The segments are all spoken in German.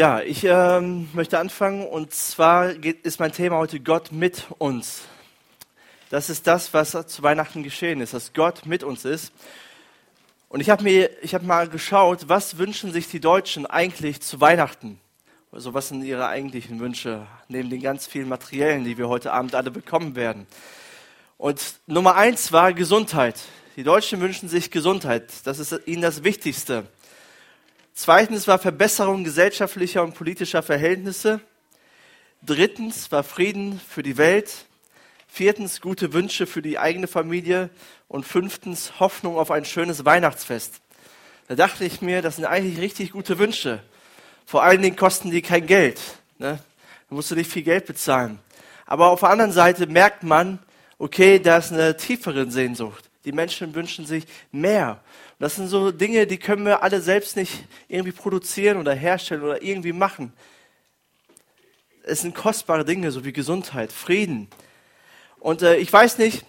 Ja, ich ähm, möchte anfangen und zwar geht, ist mein Thema heute Gott mit uns. Das ist das, was zu Weihnachten geschehen ist, dass Gott mit uns ist. Und ich habe mir, ich habe mal geschaut, was wünschen sich die Deutschen eigentlich zu Weihnachten? Also was sind ihre eigentlichen Wünsche neben den ganz vielen materiellen, die wir heute Abend alle bekommen werden? Und Nummer eins war Gesundheit. Die Deutschen wünschen sich Gesundheit. Das ist ihnen das Wichtigste. Zweitens war Verbesserung gesellschaftlicher und politischer Verhältnisse. Drittens war Frieden für die Welt. Viertens gute Wünsche für die eigene Familie. Und fünftens Hoffnung auf ein schönes Weihnachtsfest. Da dachte ich mir, das sind eigentlich richtig gute Wünsche. Vor allen Dingen kosten die kein Geld. Ne? Da musst du nicht viel Geld bezahlen. Aber auf der anderen Seite merkt man, okay, da ist eine tiefere Sehnsucht. Die Menschen wünschen sich mehr. Das sind so Dinge, die können wir alle selbst nicht irgendwie produzieren oder herstellen oder irgendwie machen. Es sind kostbare Dinge, so wie Gesundheit, Frieden. Und äh, ich weiß nicht,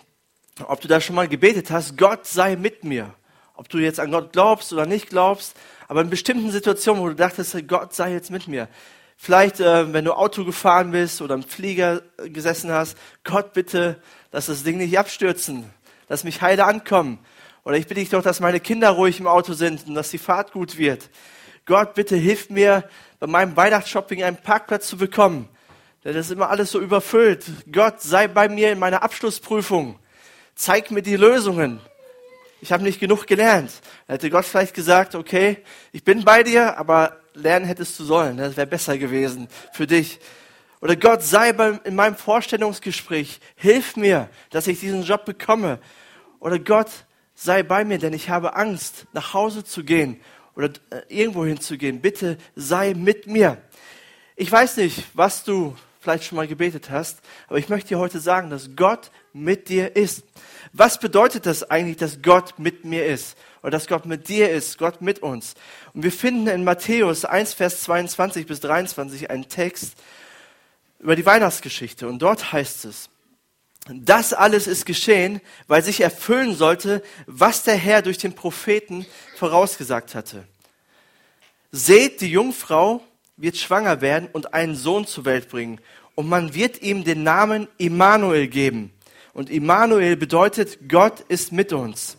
ob du da schon mal gebetet hast, Gott sei mit mir. Ob du jetzt an Gott glaubst oder nicht glaubst, aber in bestimmten Situationen, wo du dachtest, Gott sei jetzt mit mir. Vielleicht, äh, wenn du Auto gefahren bist oder im Flieger gesessen hast, Gott bitte, lass das Ding nicht abstürzen. Lass mich heile ankommen. Oder ich bitte dich doch, dass meine Kinder ruhig im Auto sind und dass die Fahrt gut wird. Gott, bitte hilf mir, bei meinem Weihnachtsshopping einen Parkplatz zu bekommen. Denn das ist immer alles so überfüllt. Gott, sei bei mir in meiner Abschlussprüfung. Zeig mir die Lösungen. Ich habe nicht genug gelernt. Da hätte Gott vielleicht gesagt, okay, ich bin bei dir, aber lernen hättest du sollen. Das wäre besser gewesen für dich. Oder Gott sei bei, in meinem Vorstellungsgespräch. Hilf mir, dass ich diesen Job bekomme. Oder Gott, sei bei mir, denn ich habe Angst, nach Hause zu gehen oder äh, irgendwo hinzugehen. Bitte sei mit mir. Ich weiß nicht, was du vielleicht schon mal gebetet hast, aber ich möchte dir heute sagen, dass Gott mit dir ist. Was bedeutet das eigentlich, dass Gott mit mir ist? Oder dass Gott mit dir ist, Gott mit uns? Und wir finden in Matthäus 1, Vers 22 bis 23 einen Text über die Weihnachtsgeschichte. Und dort heißt es, das alles ist geschehen, weil sich erfüllen sollte, was der Herr durch den Propheten vorausgesagt hatte. Seht, die Jungfrau wird schwanger werden und einen Sohn zur Welt bringen. Und man wird ihm den Namen Immanuel geben. Und Immanuel bedeutet, Gott ist mit uns.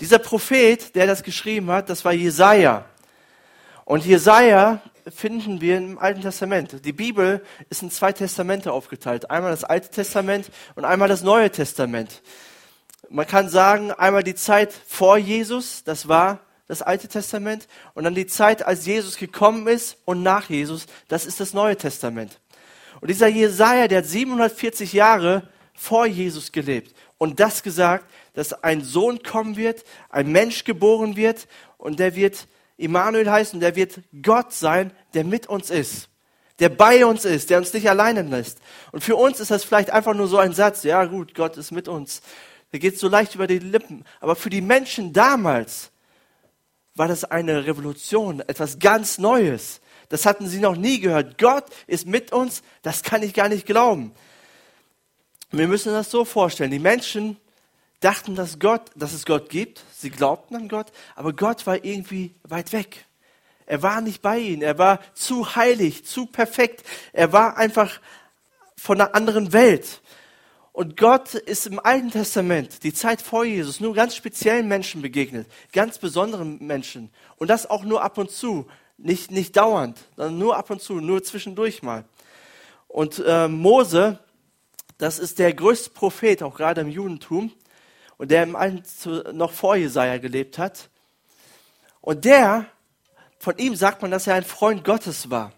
Dieser Prophet, der das geschrieben hat, das war Jesaja. Und Jesaja finden wir im Alten Testament. Die Bibel ist in zwei Testamente aufgeteilt. Einmal das Alte Testament und einmal das Neue Testament. Man kann sagen, einmal die Zeit vor Jesus, das war das Alte Testament, und dann die Zeit, als Jesus gekommen ist und nach Jesus, das ist das Neue Testament. Und dieser Jesaja, der hat 740 Jahre vor Jesus gelebt und das gesagt, dass ein Sohn kommen wird, ein Mensch geboren wird und der wird Immanuel heißen, der wird Gott sein, der mit uns ist, der bei uns ist, der uns nicht alleine lässt. Und für uns ist das vielleicht einfach nur so ein Satz, ja gut, Gott ist mit uns. Der geht so leicht über die Lippen. Aber für die Menschen damals war das eine Revolution, etwas ganz Neues. Das hatten sie noch nie gehört. Gott ist mit uns, das kann ich gar nicht glauben. Wir müssen das so vorstellen. Die Menschen dachten, dass Gott, dass es Gott gibt. Sie glaubten an Gott, aber Gott war irgendwie weit weg. Er war nicht bei ihnen. Er war zu heilig, zu perfekt. Er war einfach von einer anderen Welt. Und Gott ist im Alten Testament, die Zeit vor Jesus, nur ganz speziellen Menschen begegnet, ganz besonderen Menschen. Und das auch nur ab und zu, nicht, nicht dauernd, sondern nur ab und zu, nur zwischendurch mal. Und äh, Mose, das ist der größte Prophet, auch gerade im Judentum und der im Alten noch vor Jesaja gelebt hat. Und der, von ihm sagt man, dass er ein Freund Gottes war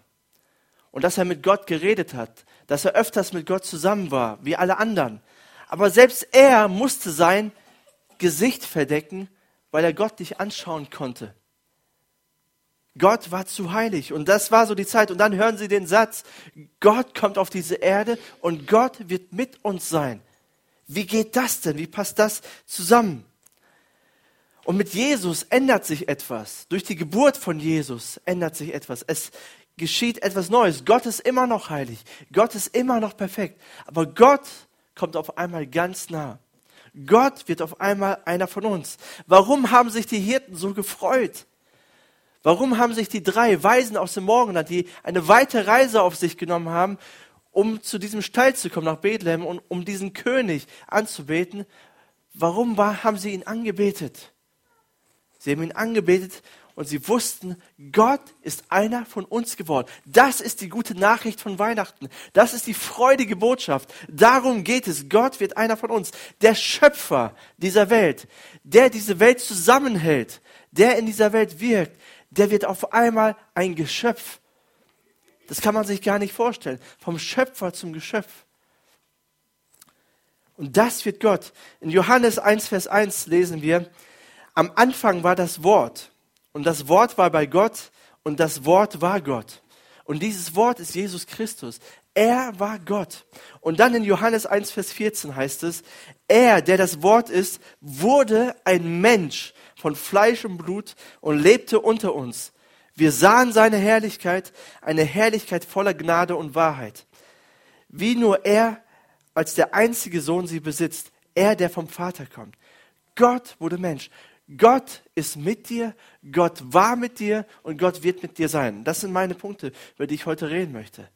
und dass er mit Gott geredet hat, dass er öfters mit Gott zusammen war, wie alle anderen. Aber selbst er musste sein Gesicht verdecken, weil er Gott nicht anschauen konnte. Gott war zu heilig und das war so die Zeit. Und dann hören Sie den Satz, Gott kommt auf diese Erde und Gott wird mit uns sein. Wie geht das denn? Wie passt das zusammen? Und mit Jesus ändert sich etwas. Durch die Geburt von Jesus ändert sich etwas. Es geschieht etwas Neues. Gott ist immer noch heilig. Gott ist immer noch perfekt. Aber Gott kommt auf einmal ganz nah. Gott wird auf einmal einer von uns. Warum haben sich die Hirten so gefreut? Warum haben sich die drei Weisen aus dem Morgenland, die eine weite Reise auf sich genommen haben, um zu diesem Stall zu kommen nach Bethlehem und um diesen König anzubeten, warum war, haben sie ihn angebetet? Sie haben ihn angebetet und sie wussten, Gott ist einer von uns geworden. Das ist die gute Nachricht von Weihnachten. Das ist die freudige Botschaft. Darum geht es. Gott wird einer von uns. Der Schöpfer dieser Welt, der diese Welt zusammenhält, der in dieser Welt wirkt, der wird auf einmal ein Geschöpf. Das kann man sich gar nicht vorstellen. Vom Schöpfer zum Geschöpf. Und das wird Gott. In Johannes 1, Vers 1 lesen wir, am Anfang war das Wort und das Wort war bei Gott und das Wort war Gott. Und dieses Wort ist Jesus Christus. Er war Gott. Und dann in Johannes 1, Vers 14 heißt es, er, der das Wort ist, wurde ein Mensch von Fleisch und Blut und lebte unter uns. Wir sahen seine Herrlichkeit, eine Herrlichkeit voller Gnade und Wahrheit. Wie nur er als der einzige Sohn sie besitzt, er, der vom Vater kommt. Gott wurde Mensch. Gott ist mit dir, Gott war mit dir und Gott wird mit dir sein. Das sind meine Punkte, über die ich heute reden möchte.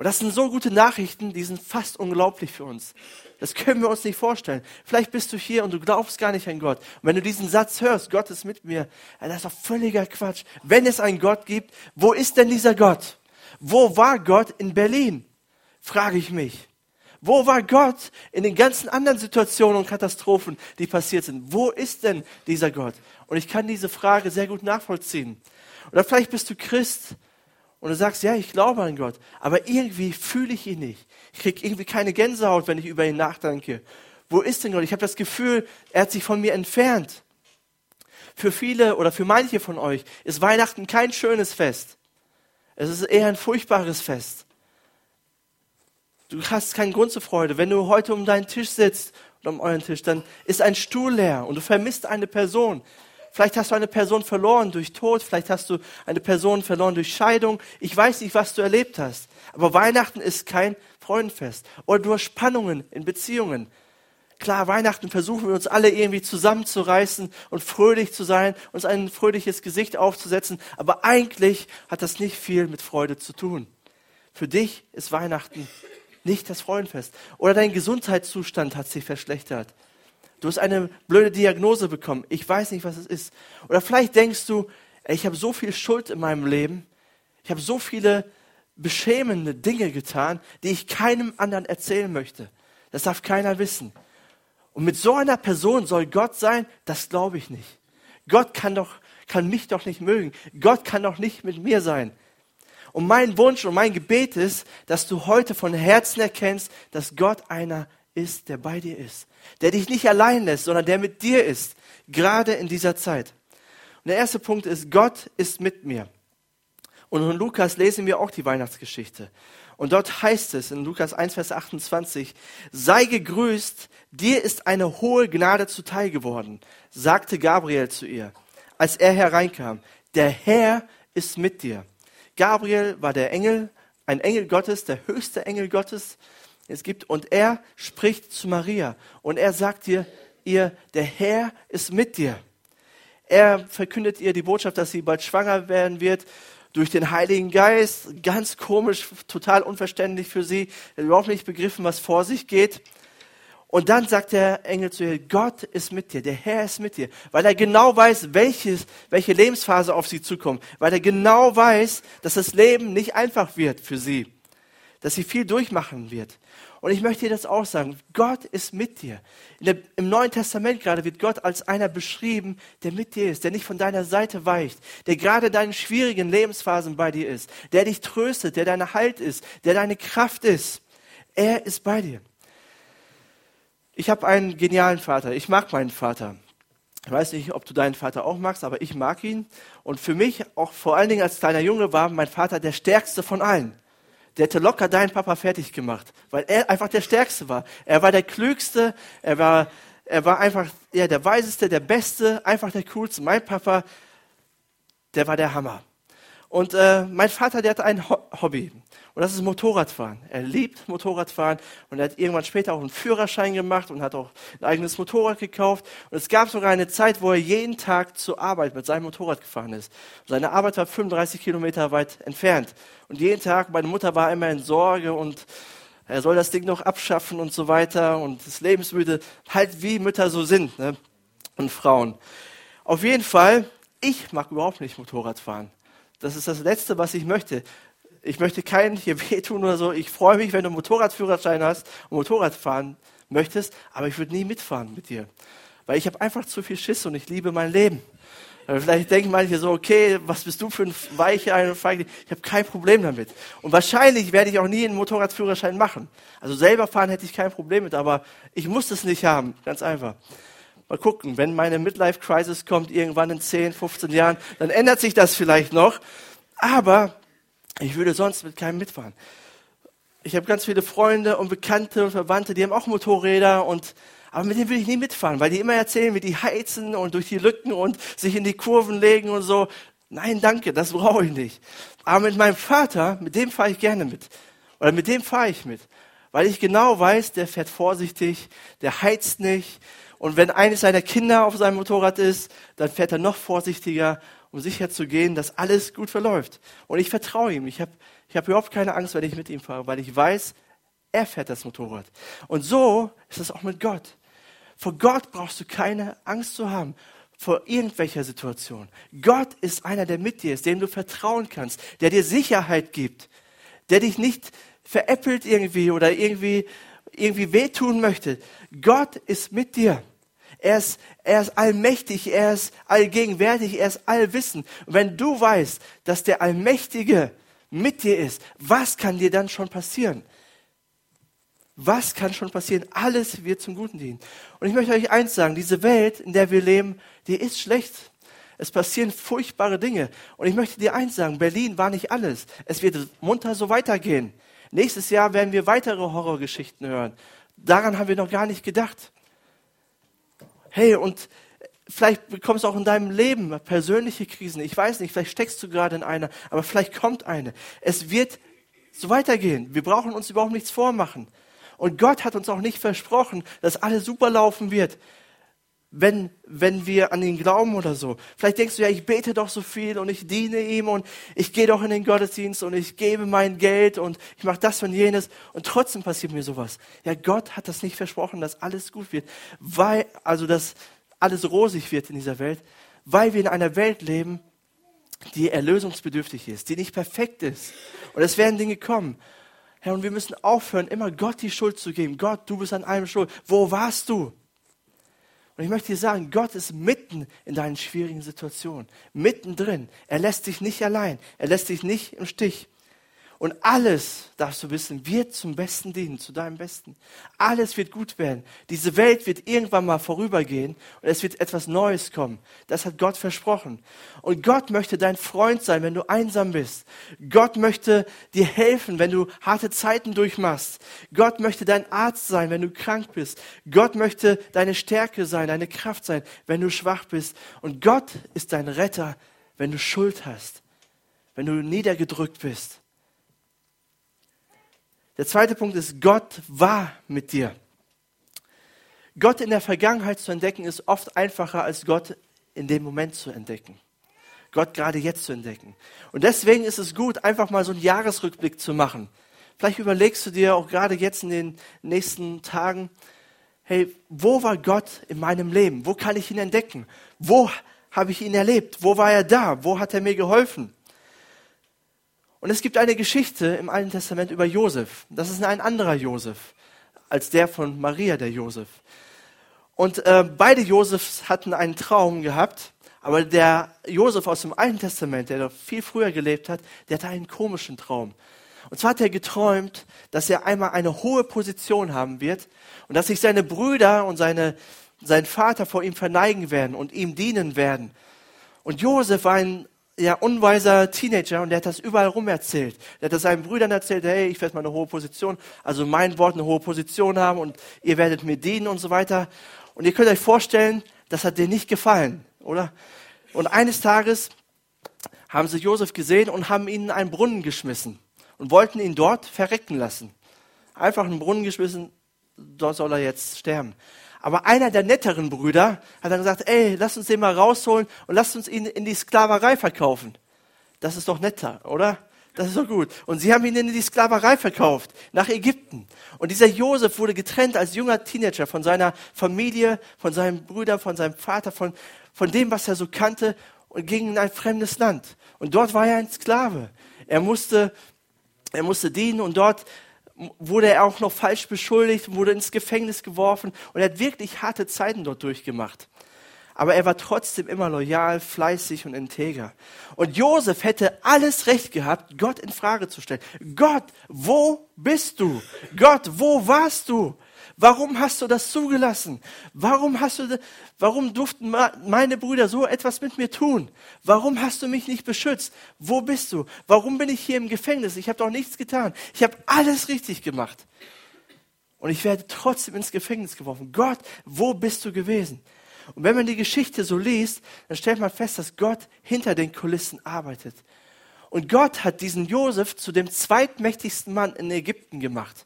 Und das sind so gute Nachrichten, die sind fast unglaublich für uns. Das können wir uns nicht vorstellen. Vielleicht bist du hier und du glaubst gar nicht an Gott. Und wenn du diesen Satz hörst, Gott ist mit mir, das ist doch völliger Quatsch. Wenn es einen Gott gibt, wo ist denn dieser Gott? Wo war Gott in Berlin? Frage ich mich. Wo war Gott in den ganzen anderen Situationen und Katastrophen, die passiert sind? Wo ist denn dieser Gott? Und ich kann diese Frage sehr gut nachvollziehen. Oder vielleicht bist du Christ und du sagst, ja, ich glaube an Gott, aber irgendwie fühle ich ihn nicht. Ich kriege irgendwie keine Gänsehaut, wenn ich über ihn nachdenke. Wo ist denn Gott? Ich habe das Gefühl, er hat sich von mir entfernt. Für viele oder für manche von euch ist Weihnachten kein schönes Fest. Es ist eher ein furchtbares Fest. Du hast keinen Grund zur Freude. Wenn du heute um deinen Tisch sitzt oder um euren Tisch, dann ist ein Stuhl leer und du vermisst eine Person. Vielleicht hast du eine Person verloren durch Tod, vielleicht hast du eine Person verloren durch Scheidung. Ich weiß nicht, was du erlebt hast. Aber Weihnachten ist kein Freudenfest. Oder hast Spannungen in Beziehungen. Klar, Weihnachten versuchen wir uns alle irgendwie zusammenzureißen und fröhlich zu sein, uns ein fröhliches Gesicht aufzusetzen. Aber eigentlich hat das nicht viel mit Freude zu tun. Für dich ist Weihnachten nicht das Freudenfest. Oder dein Gesundheitszustand hat sich verschlechtert. Du hast eine blöde Diagnose bekommen. Ich weiß nicht, was es ist. Oder vielleicht denkst du, ich habe so viel Schuld in meinem Leben. Ich habe so viele beschämende Dinge getan, die ich keinem anderen erzählen möchte. Das darf keiner wissen. Und mit so einer Person soll Gott sein, das glaube ich nicht. Gott kann doch, kann mich doch nicht mögen. Gott kann doch nicht mit mir sein. Und mein Wunsch und mein Gebet ist, dass du heute von Herzen erkennst, dass Gott einer ist, der bei dir ist der dich nicht allein lässt, sondern der mit dir ist, gerade in dieser Zeit. Und der erste Punkt ist, Gott ist mit mir. Und in Lukas lesen wir auch die Weihnachtsgeschichte. Und dort heißt es in Lukas 1, Vers 28, sei gegrüßt, dir ist eine hohe Gnade zuteil geworden, sagte Gabriel zu ihr, als er hereinkam. Der Herr ist mit dir. Gabriel war der Engel, ein Engel Gottes, der höchste Engel Gottes, es gibt. Und er spricht zu Maria und er sagt ihr, ihr, der Herr ist mit dir. Er verkündet ihr die Botschaft, dass sie bald schwanger werden wird durch den Heiligen Geist. Ganz komisch, total unverständlich für sie. Überhaupt nicht begriffen, was vor sich geht. Und dann sagt der Engel zu ihr, Gott ist mit dir, der Herr ist mit dir, weil er genau weiß, welches, welche Lebensphase auf sie zukommt, weil er genau weiß, dass das Leben nicht einfach wird für sie, dass sie viel durchmachen wird. Und ich möchte dir das auch sagen. Gott ist mit dir. Der, Im Neuen Testament gerade wird Gott als einer beschrieben, der mit dir ist, der nicht von deiner Seite weicht, der gerade in deinen schwierigen Lebensphasen bei dir ist, der dich tröstet, der deine Halt ist, der deine Kraft ist. Er ist bei dir. Ich habe einen genialen Vater. Ich mag meinen Vater. Ich weiß nicht, ob du deinen Vater auch magst, aber ich mag ihn. Und für mich, auch vor allen Dingen als kleiner Junge, war mein Vater der stärkste von allen der hätte locker deinen Papa fertig gemacht, weil er einfach der Stärkste war. Er war der Klügste, er war, er war einfach ja, der Weiseste, der Beste, einfach der Coolste. Mein Papa, der war der Hammer. Und äh, mein Vater, der hat ein Ho Hobby. Und das ist Motorradfahren. Er liebt Motorradfahren und er hat irgendwann später auch einen Führerschein gemacht und hat auch ein eigenes Motorrad gekauft. Und es gab sogar eine Zeit, wo er jeden Tag zur Arbeit mit seinem Motorrad gefahren ist. seine Arbeit war 35 Kilometer weit entfernt. Und jeden Tag, meine Mutter war immer in Sorge und er soll das Ding noch abschaffen und so weiter und ist lebensmüde, halt wie Mütter so sind ne? und Frauen. Auf jeden Fall, ich mag überhaupt nicht Motorradfahren. Das ist das Letzte, was ich möchte. Ich möchte keinen hier wehtun oder so. Ich freue mich, wenn du einen Motorradführerschein hast und Motorrad fahren möchtest, aber ich würde nie mitfahren mit dir. Weil ich habe einfach zu viel Schiss und ich liebe mein Leben. Vielleicht denken manche so, okay, was bist du für ein weicher ein Feigling? Ich habe kein Problem damit. Und wahrscheinlich werde ich auch nie einen Motorradführerschein machen. Also selber fahren hätte ich kein Problem mit, aber ich muss es nicht haben. Ganz einfach. Mal gucken, wenn meine Midlife Crisis kommt, irgendwann in 10, 15 Jahren, dann ändert sich das vielleicht noch. Aber ich würde sonst mit keinem mitfahren. Ich habe ganz viele Freunde und Bekannte und Verwandte, die haben auch Motorräder und aber mit denen will ich nie mitfahren, weil die immer erzählen, wie die heizen und durch die Lücken und sich in die Kurven legen und so. Nein, danke, das brauche ich nicht. Aber mit meinem Vater, mit dem fahre ich gerne mit. Oder mit dem fahre ich mit. Weil ich genau weiß, der fährt vorsichtig, der heizt nicht. Und wenn eines seiner Kinder auf seinem Motorrad ist, dann fährt er noch vorsichtiger, um sicher zu gehen, dass alles gut verläuft. Und ich vertraue ihm. Ich habe ich hab überhaupt keine Angst, wenn ich mit ihm fahre, weil ich weiß, er fährt das Motorrad. Und so ist es auch mit Gott. Vor Gott brauchst du keine Angst zu haben vor irgendwelcher Situation. Gott ist einer, der mit dir ist, dem du vertrauen kannst, der dir Sicherheit gibt, der dich nicht veräppelt irgendwie oder irgendwie, irgendwie wehtun möchte. Gott ist mit dir. Er ist, er ist allmächtig, er ist allgegenwärtig, er ist allwissend. Und wenn du weißt, dass der Allmächtige mit dir ist, was kann dir dann schon passieren? Was kann schon passieren? Alles wird zum Guten dienen. Und ich möchte euch eins sagen, diese Welt, in der wir leben, die ist schlecht. Es passieren furchtbare Dinge. Und ich möchte dir eins sagen, Berlin war nicht alles. Es wird munter so weitergehen. Nächstes Jahr werden wir weitere Horrorgeschichten hören. Daran haben wir noch gar nicht gedacht. Hey, und vielleicht bekommst du auch in deinem Leben persönliche Krisen. Ich weiß nicht, vielleicht steckst du gerade in einer, aber vielleicht kommt eine. Es wird so weitergehen. Wir brauchen uns überhaupt nichts vormachen. Und Gott hat uns auch nicht versprochen, dass alles super laufen wird, wenn, wenn wir an ihn glauben oder so. Vielleicht denkst du ja, ich bete doch so viel und ich diene ihm und ich gehe doch in den Gottesdienst und ich gebe mein Geld und ich mache das und jenes und trotzdem passiert mir sowas. Ja, Gott hat das nicht versprochen, dass alles gut wird, weil, also dass alles rosig wird in dieser Welt, weil wir in einer Welt leben, die erlösungsbedürftig ist, die nicht perfekt ist. Und es werden Dinge kommen. Herr, und wir müssen aufhören, immer Gott die Schuld zu geben. Gott, du bist an allem schuld. Wo warst du? Und ich möchte dir sagen, Gott ist mitten in deinen schwierigen Situationen, mittendrin. Er lässt dich nicht allein. Er lässt dich nicht im Stich. Und alles, darfst du wissen, wird zum Besten dienen, zu deinem Besten. Alles wird gut werden. Diese Welt wird irgendwann mal vorübergehen und es wird etwas Neues kommen. Das hat Gott versprochen. Und Gott möchte dein Freund sein, wenn du einsam bist. Gott möchte dir helfen, wenn du harte Zeiten durchmachst. Gott möchte dein Arzt sein, wenn du krank bist. Gott möchte deine Stärke sein, deine Kraft sein, wenn du schwach bist. Und Gott ist dein Retter, wenn du Schuld hast, wenn du niedergedrückt bist. Der zweite Punkt ist, Gott war mit dir. Gott in der Vergangenheit zu entdecken ist oft einfacher als Gott in dem Moment zu entdecken. Gott gerade jetzt zu entdecken. Und deswegen ist es gut, einfach mal so einen Jahresrückblick zu machen. Vielleicht überlegst du dir auch gerade jetzt in den nächsten Tagen, hey, wo war Gott in meinem Leben? Wo kann ich ihn entdecken? Wo habe ich ihn erlebt? Wo war er da? Wo hat er mir geholfen? Und es gibt eine Geschichte im Alten Testament über Josef. Das ist ein anderer Josef als der von Maria, der Josef. Und äh, beide Josefs hatten einen Traum gehabt, aber der Josef aus dem Alten Testament, der noch viel früher gelebt hat, der hatte einen komischen Traum. Und zwar hat er geträumt, dass er einmal eine hohe Position haben wird und dass sich seine Brüder und seine, sein Vater vor ihm verneigen werden und ihm dienen werden. Und Josef war ein ja, unweiser Teenager und der hat das überall rum erzählt. Der hat das seinen Brüdern erzählt, hey, ich werde mal eine hohe Position, also mein Wort eine hohe Position haben und ihr werdet mir dienen und so weiter. Und ihr könnt euch vorstellen, das hat dir nicht gefallen, oder? Und eines Tages haben sie Josef gesehen und haben ihn in einen Brunnen geschmissen und wollten ihn dort verrecken lassen. Einfach in den Brunnen geschmissen, dort soll er jetzt sterben. Aber einer der netteren Brüder hat dann gesagt, ey, lass uns den mal rausholen und lass uns ihn in die Sklaverei verkaufen. Das ist doch netter, oder? Das ist doch gut. Und sie haben ihn in die Sklaverei verkauft, nach Ägypten. Und dieser Josef wurde getrennt als junger Teenager von seiner Familie, von seinen Brüdern, von seinem Vater, von, von dem, was er so kannte und ging in ein fremdes Land. Und dort war er ein Sklave. Er musste, er musste dienen und dort wurde er auch noch falsch beschuldigt, wurde ins Gefängnis geworfen und er hat wirklich harte Zeiten dort durchgemacht. Aber er war trotzdem immer loyal, fleißig und integer. Und Josef hätte alles Recht gehabt, Gott in Frage zu stellen. Gott, wo bist du? Gott, wo warst du? Warum hast du das zugelassen? Warum hast du, warum durften meine Brüder so etwas mit mir tun? Warum hast du mich nicht beschützt? Wo bist du? Warum bin ich hier im Gefängnis? Ich habe doch nichts getan. Ich habe alles richtig gemacht. Und ich werde trotzdem ins Gefängnis geworfen. Gott, wo bist du gewesen? Und wenn man die Geschichte so liest, dann stellt man fest, dass Gott hinter den Kulissen arbeitet. Und Gott hat diesen Josef zu dem zweitmächtigsten Mann in Ägypten gemacht.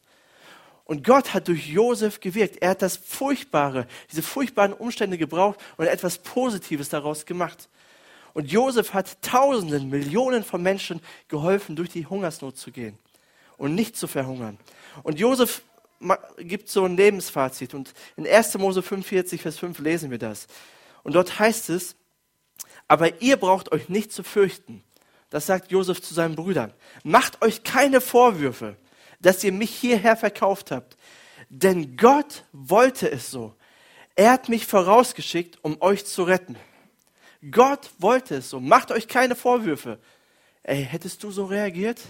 Und Gott hat durch Josef gewirkt. Er hat das Furchtbare, diese furchtbaren Umstände gebraucht und etwas Positives daraus gemacht. Und Josef hat Tausenden, Millionen von Menschen geholfen, durch die Hungersnot zu gehen und nicht zu verhungern. Und Josef gibt so ein Lebensfazit. Und in 1. Mose 45, Vers 5 lesen wir das. Und dort heißt es, aber ihr braucht euch nicht zu fürchten. Das sagt Josef zu seinen Brüdern. Macht euch keine Vorwürfe dass ihr mich hierher verkauft habt. Denn Gott wollte es so. Er hat mich vorausgeschickt, um euch zu retten. Gott wollte es so. Macht euch keine Vorwürfe. Ey, hättest du so reagiert?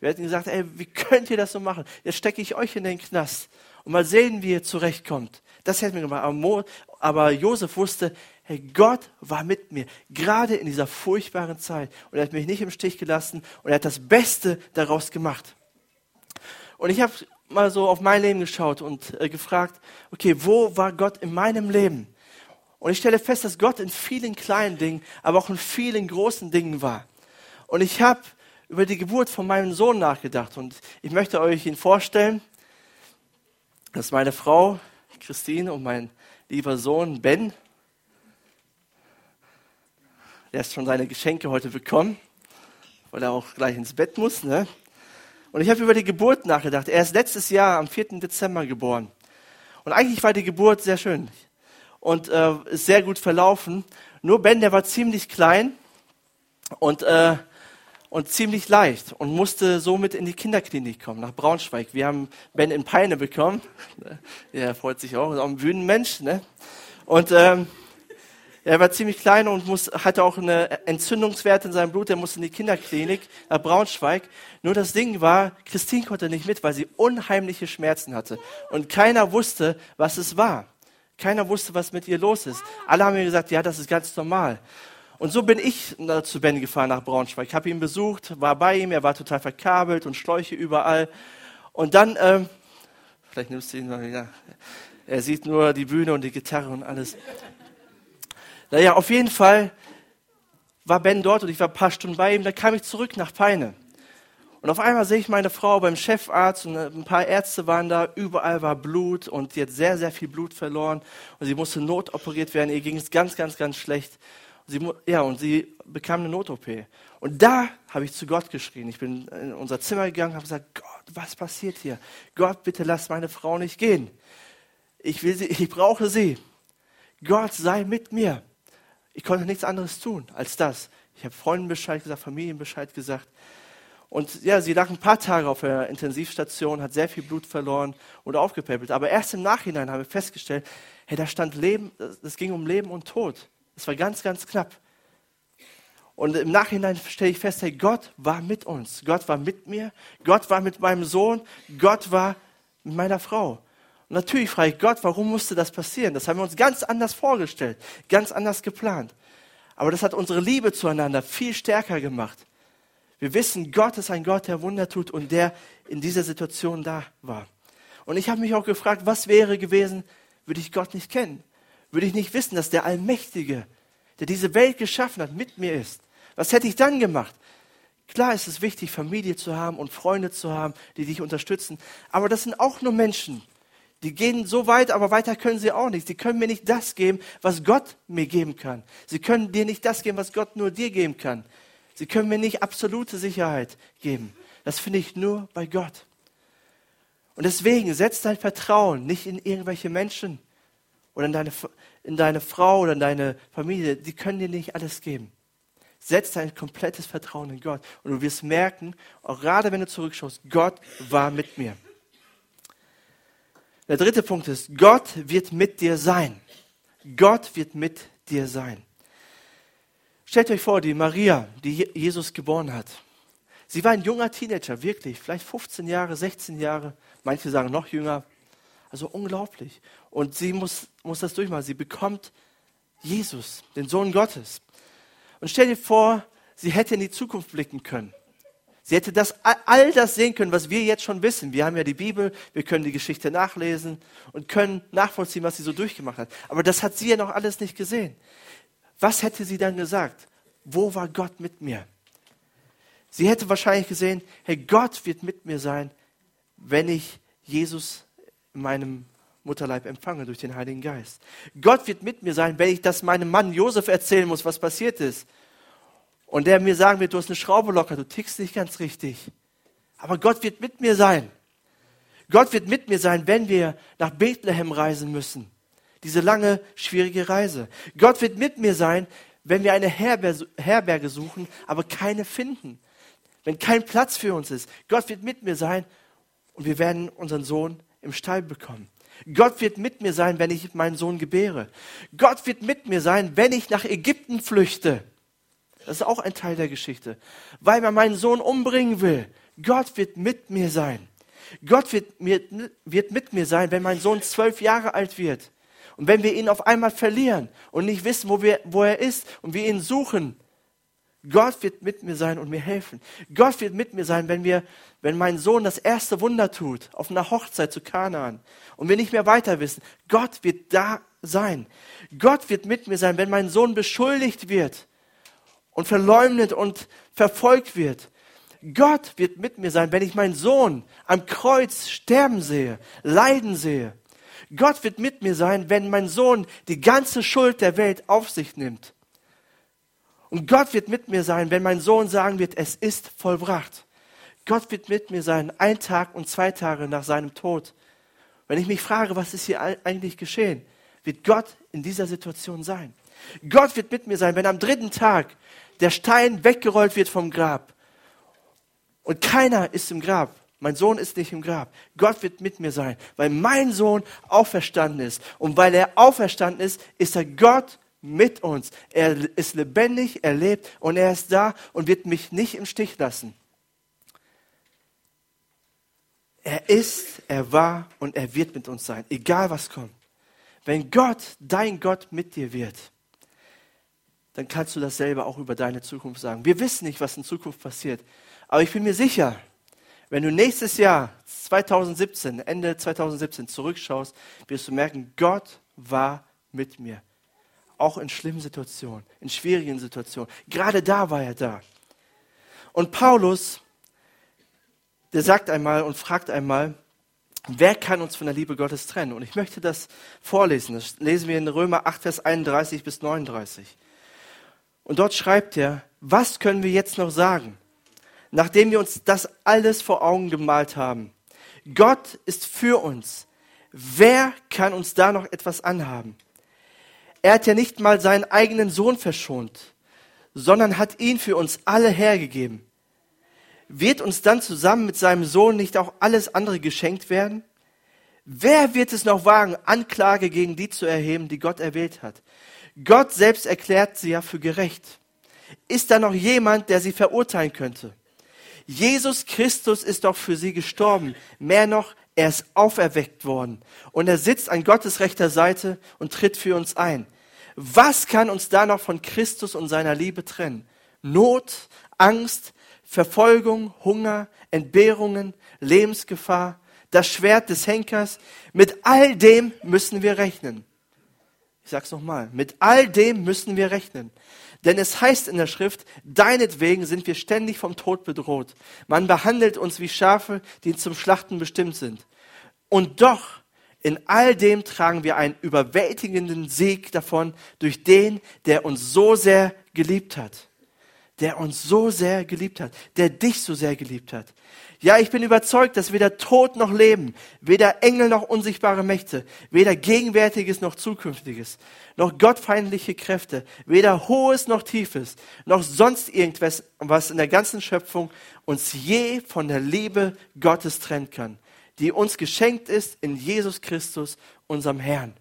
Wir hätten gesagt, ey, wie könnt ihr das so machen? Jetzt stecke ich euch in den Knast und mal sehen, wie ihr zurechtkommt. Das hätten wir gemacht. Aber, Mo, aber Josef wusste, hey, Gott war mit mir, gerade in dieser furchtbaren Zeit. Und er hat mich nicht im Stich gelassen und er hat das Beste daraus gemacht. Und ich habe mal so auf mein Leben geschaut und äh, gefragt, okay, wo war Gott in meinem Leben? Und ich stelle fest, dass Gott in vielen kleinen Dingen, aber auch in vielen großen Dingen war. Und ich habe über die Geburt von meinem Sohn nachgedacht und ich möchte euch ihn vorstellen. Das ist meine Frau Christine und mein lieber Sohn Ben. Der hat schon seine Geschenke heute bekommen, weil er auch gleich ins Bett muss. Ne? Und ich habe über die Geburt nachgedacht. Er ist letztes Jahr am 4. Dezember geboren. Und eigentlich war die Geburt sehr schön und äh, ist sehr gut verlaufen. Nur Ben, der war ziemlich klein und, äh, und ziemlich leicht und musste somit in die Kinderklinik kommen, nach Braunschweig. Wir haben Ben in Peine bekommen. Er freut sich auch, ist auch ein Bühnenmensch. Ne? Und ähm, er war ziemlich klein und muss, hatte auch eine Entzündungswert in seinem Blut. Er musste in die Kinderklinik nach Braunschweig. Nur das Ding war, Christine konnte nicht mit, weil sie unheimliche Schmerzen hatte. Und keiner wusste, was es war. Keiner wusste, was mit ihr los ist. Alle haben mir gesagt, ja, das ist ganz normal. Und so bin ich zu Ben gefahren nach Braunschweig. Ich habe ihn besucht, war bei ihm, er war total verkabelt und Schläuche überall. Und dann, ähm, vielleicht nimmst du ihn mal wieder. Er sieht nur die Bühne und die Gitarre und alles. Naja, auf jeden Fall war Ben dort und ich war ein paar Stunden bei ihm. Dann kam ich zurück nach Peine. Und auf einmal sehe ich meine Frau beim Chefarzt und ein paar Ärzte waren da. Überall war Blut und sie hat sehr, sehr viel Blut verloren. Und sie musste notoperiert werden. Ihr ging es ganz, ganz, ganz schlecht. Und sie, ja, und sie bekam eine Not-OP. Und da habe ich zu Gott geschrien. Ich bin in unser Zimmer gegangen, habe gesagt, Gott, was passiert hier? Gott, bitte lass meine Frau nicht gehen. Ich will sie, ich brauche sie. Gott sei mit mir. Ich konnte nichts anderes tun als das. Ich habe Freunden Bescheid gesagt, Familien Bescheid gesagt. Und ja, sie lag ein paar Tage auf der Intensivstation, hat sehr viel Blut verloren und aufgepäppelt. Aber erst im Nachhinein haben wir festgestellt, hey, da stand Leben, es ging um Leben und Tod. Es war ganz, ganz knapp. Und im Nachhinein stelle ich fest, hey, Gott war mit uns. Gott war mit mir. Gott war mit meinem Sohn. Gott war mit meiner Frau. Und natürlich frage ich Gott, warum musste das passieren? Das haben wir uns ganz anders vorgestellt, ganz anders geplant. Aber das hat unsere Liebe zueinander viel stärker gemacht. Wir wissen, Gott ist ein Gott, der Wunder tut und der in dieser Situation da war. Und ich habe mich auch gefragt, was wäre gewesen, würde ich Gott nicht kennen? Würde ich nicht wissen, dass der Allmächtige, der diese Welt geschaffen hat, mit mir ist? Was hätte ich dann gemacht? Klar ist es wichtig, Familie zu haben und Freunde zu haben, die dich unterstützen. Aber das sind auch nur Menschen. Die gehen so weit, aber weiter können sie auch nicht. Sie können mir nicht das geben, was Gott mir geben kann. Sie können dir nicht das geben, was Gott nur dir geben kann. Sie können mir nicht absolute Sicherheit geben. Das finde ich nur bei Gott. Und deswegen setz dein Vertrauen nicht in irgendwelche Menschen oder in deine, in deine Frau oder in deine Familie. Die können dir nicht alles geben. Setz dein komplettes Vertrauen in Gott und du wirst merken, auch gerade wenn du zurückschaust, Gott war mit mir. Der dritte Punkt ist, Gott wird mit dir sein. Gott wird mit dir sein. Stellt euch vor, die Maria, die Jesus geboren hat. Sie war ein junger Teenager, wirklich, vielleicht 15 Jahre, 16 Jahre, manche sagen noch jünger. Also unglaublich. Und sie muss, muss das durchmachen. Sie bekommt Jesus, den Sohn Gottes. Und stell dir vor, sie hätte in die Zukunft blicken können. Sie hätte das, all das sehen können, was wir jetzt schon wissen. Wir haben ja die Bibel, wir können die Geschichte nachlesen und können nachvollziehen, was sie so durchgemacht hat. Aber das hat sie ja noch alles nicht gesehen. Was hätte sie dann gesagt? Wo war Gott mit mir? Sie hätte wahrscheinlich gesehen, hey, Gott wird mit mir sein, wenn ich Jesus in meinem Mutterleib empfange durch den Heiligen Geist. Gott wird mit mir sein, wenn ich das meinem Mann Josef erzählen muss, was passiert ist. Und der mir sagen wird, du hast eine Schraube locker, du tickst nicht ganz richtig. Aber Gott wird mit mir sein. Gott wird mit mir sein, wenn wir nach Bethlehem reisen müssen. Diese lange, schwierige Reise. Gott wird mit mir sein, wenn wir eine Herberge suchen, aber keine finden. Wenn kein Platz für uns ist. Gott wird mit mir sein und wir werden unseren Sohn im Stall bekommen. Gott wird mit mir sein, wenn ich meinen Sohn gebäre. Gott wird mit mir sein, wenn ich nach Ägypten flüchte. Das ist auch ein Teil der Geschichte. Weil man meinen Sohn umbringen will. Gott wird mit mir sein. Gott wird, mir, wird mit mir sein, wenn mein Sohn zwölf Jahre alt wird. Und wenn wir ihn auf einmal verlieren und nicht wissen, wo, wir, wo er ist und wir ihn suchen, Gott wird mit mir sein und mir helfen. Gott wird mit mir sein, wenn wir, wenn mein Sohn das erste Wunder tut, auf einer Hochzeit zu Kanaan und wir nicht mehr weiter wissen. Gott wird da sein. Gott wird mit mir sein, wenn mein Sohn beschuldigt wird und verleumdet und verfolgt wird. Gott wird mit mir sein, wenn ich meinen Sohn am Kreuz sterben sehe, leiden sehe. Gott wird mit mir sein, wenn mein Sohn die ganze Schuld der Welt auf sich nimmt. Und Gott wird mit mir sein, wenn mein Sohn sagen wird, es ist vollbracht. Gott wird mit mir sein, ein Tag und zwei Tage nach seinem Tod. Wenn ich mich frage, was ist hier eigentlich geschehen, wird Gott in dieser Situation sein. Gott wird mit mir sein, wenn am dritten Tag der Stein weggerollt wird vom Grab und keiner ist im Grab. Mein Sohn ist nicht im Grab. Gott wird mit mir sein, weil mein Sohn auferstanden ist. Und weil er auferstanden ist, ist er Gott mit uns. Er ist lebendig, er lebt und er ist da und wird mich nicht im Stich lassen. Er ist, er war und er wird mit uns sein, egal was kommt. Wenn Gott, dein Gott mit dir wird, dann kannst du das selber auch über deine Zukunft sagen. Wir wissen nicht, was in Zukunft passiert, aber ich bin mir sicher, wenn du nächstes Jahr, 2017, Ende 2017 zurückschaust, wirst du merken, Gott war mit mir auch in schlimmen Situationen, in schwierigen Situationen. Gerade da war er da. Und Paulus, der sagt einmal und fragt einmal, wer kann uns von der Liebe Gottes trennen? Und ich möchte das vorlesen. Das lesen wir in Römer 8, Vers 31 bis 39. Und dort schreibt er, was können wir jetzt noch sagen, nachdem wir uns das alles vor Augen gemalt haben? Gott ist für uns. Wer kann uns da noch etwas anhaben? Er hat ja nicht mal seinen eigenen Sohn verschont, sondern hat ihn für uns alle hergegeben. Wird uns dann zusammen mit seinem Sohn nicht auch alles andere geschenkt werden? Wer wird es noch wagen, Anklage gegen die zu erheben, die Gott erwählt hat? Gott selbst erklärt sie ja für gerecht. Ist da noch jemand, der sie verurteilen könnte? Jesus Christus ist doch für sie gestorben. Mehr noch, er ist auferweckt worden und er sitzt an Gottes rechter Seite und tritt für uns ein. Was kann uns da noch von Christus und seiner Liebe trennen? Not, Angst, Verfolgung, Hunger, Entbehrungen, Lebensgefahr, das Schwert des Henkers. Mit all dem müssen wir rechnen. Ich sag's nochmal. Mit all dem müssen wir rechnen. Denn es heißt in der Schrift, deinetwegen sind wir ständig vom Tod bedroht. Man behandelt uns wie Schafe, die zum Schlachten bestimmt sind. Und doch, in all dem tragen wir einen überwältigenden Sieg davon durch den, der uns so sehr geliebt hat. Der uns so sehr geliebt hat. Der dich so sehr geliebt hat. Ja, ich bin überzeugt, dass weder Tod noch Leben, weder Engel noch unsichtbare Mächte, weder Gegenwärtiges noch Zukünftiges, noch gottfeindliche Kräfte, weder Hohes noch Tiefes, noch sonst irgendwas, was in der ganzen Schöpfung uns je von der Liebe Gottes trennen kann, die uns geschenkt ist in Jesus Christus, unserem Herrn.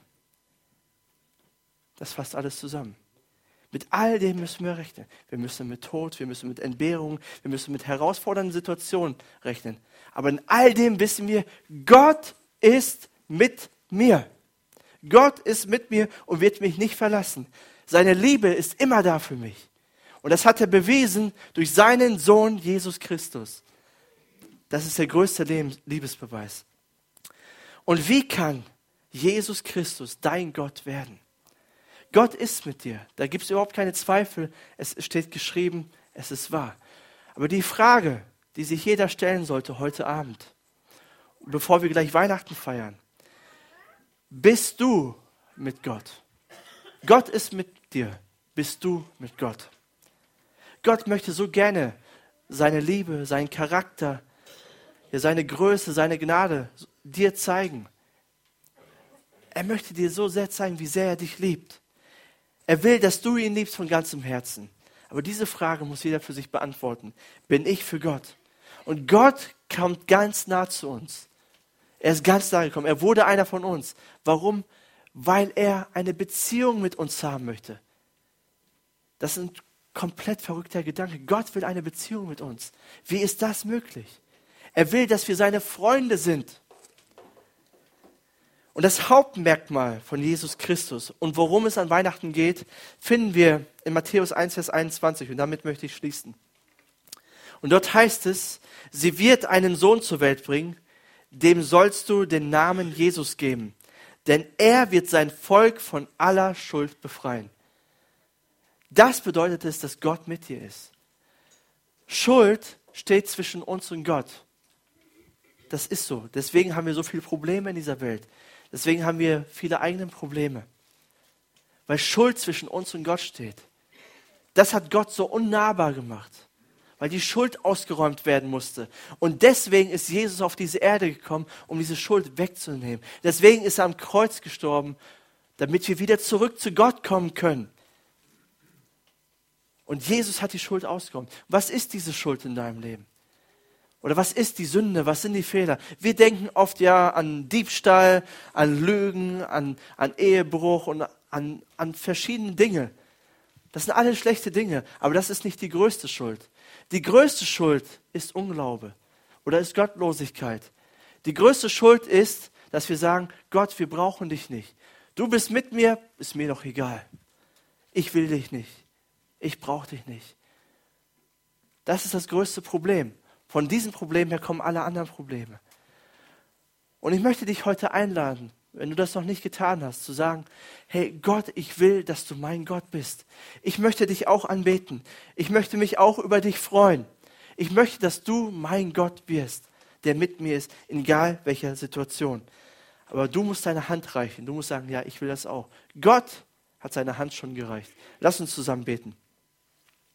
Das fasst alles zusammen. Mit all dem müssen wir rechnen. Wir müssen mit Tod, wir müssen mit Entbehrung, wir müssen mit herausfordernden Situationen rechnen. Aber in all dem wissen wir, Gott ist mit mir. Gott ist mit mir und wird mich nicht verlassen. Seine Liebe ist immer da für mich. Und das hat er bewiesen durch seinen Sohn Jesus Christus. Das ist der größte Liebesbeweis. Und wie kann Jesus Christus dein Gott werden? Gott ist mit dir. Da gibt es überhaupt keine Zweifel. Es steht geschrieben, es ist wahr. Aber die Frage, die sich jeder stellen sollte heute Abend, bevor wir gleich Weihnachten feiern, bist du mit Gott? Gott ist mit dir. Bist du mit Gott? Gott möchte so gerne seine Liebe, seinen Charakter, seine Größe, seine Gnade dir zeigen. Er möchte dir so sehr zeigen, wie sehr er dich liebt. Er will, dass du ihn liebst von ganzem Herzen. Aber diese Frage muss jeder für sich beantworten. Bin ich für Gott? Und Gott kommt ganz nah zu uns. Er ist ganz nah gekommen. Er wurde einer von uns. Warum? Weil er eine Beziehung mit uns haben möchte. Das ist ein komplett verrückter Gedanke. Gott will eine Beziehung mit uns. Wie ist das möglich? Er will, dass wir seine Freunde sind. Und das Hauptmerkmal von Jesus Christus und worum es an Weihnachten geht, finden wir in Matthäus 1, Vers 21. Und damit möchte ich schließen. Und dort heißt es, sie wird einen Sohn zur Welt bringen, dem sollst du den Namen Jesus geben, denn er wird sein Volk von aller Schuld befreien. Das bedeutet es, dass Gott mit dir ist. Schuld steht zwischen uns und Gott. Das ist so. Deswegen haben wir so viele Probleme in dieser Welt. Deswegen haben wir viele eigene Probleme, weil Schuld zwischen uns und Gott steht. Das hat Gott so unnahbar gemacht, weil die Schuld ausgeräumt werden musste. Und deswegen ist Jesus auf diese Erde gekommen, um diese Schuld wegzunehmen. Deswegen ist er am Kreuz gestorben, damit wir wieder zurück zu Gott kommen können. Und Jesus hat die Schuld ausgeräumt. Was ist diese Schuld in deinem Leben? Oder was ist die Sünde? Was sind die Fehler? Wir denken oft ja an Diebstahl, an Lügen, an, an Ehebruch und an, an verschiedene Dinge. Das sind alle schlechte Dinge, aber das ist nicht die größte Schuld. Die größte Schuld ist Unglaube oder ist Gottlosigkeit. Die größte Schuld ist, dass wir sagen, Gott, wir brauchen dich nicht. Du bist mit mir, ist mir doch egal. Ich will dich nicht. Ich brauche dich nicht. Das ist das größte Problem. Von diesem Problem her kommen alle anderen Probleme. Und ich möchte dich heute einladen, wenn du das noch nicht getan hast, zu sagen, hey Gott, ich will, dass du mein Gott bist. Ich möchte dich auch anbeten. Ich möchte mich auch über dich freuen. Ich möchte, dass du mein Gott wirst, der mit mir ist, egal welcher Situation. Aber du musst deine Hand reichen. Du musst sagen, ja, ich will das auch. Gott hat seine Hand schon gereicht. Lass uns zusammen beten.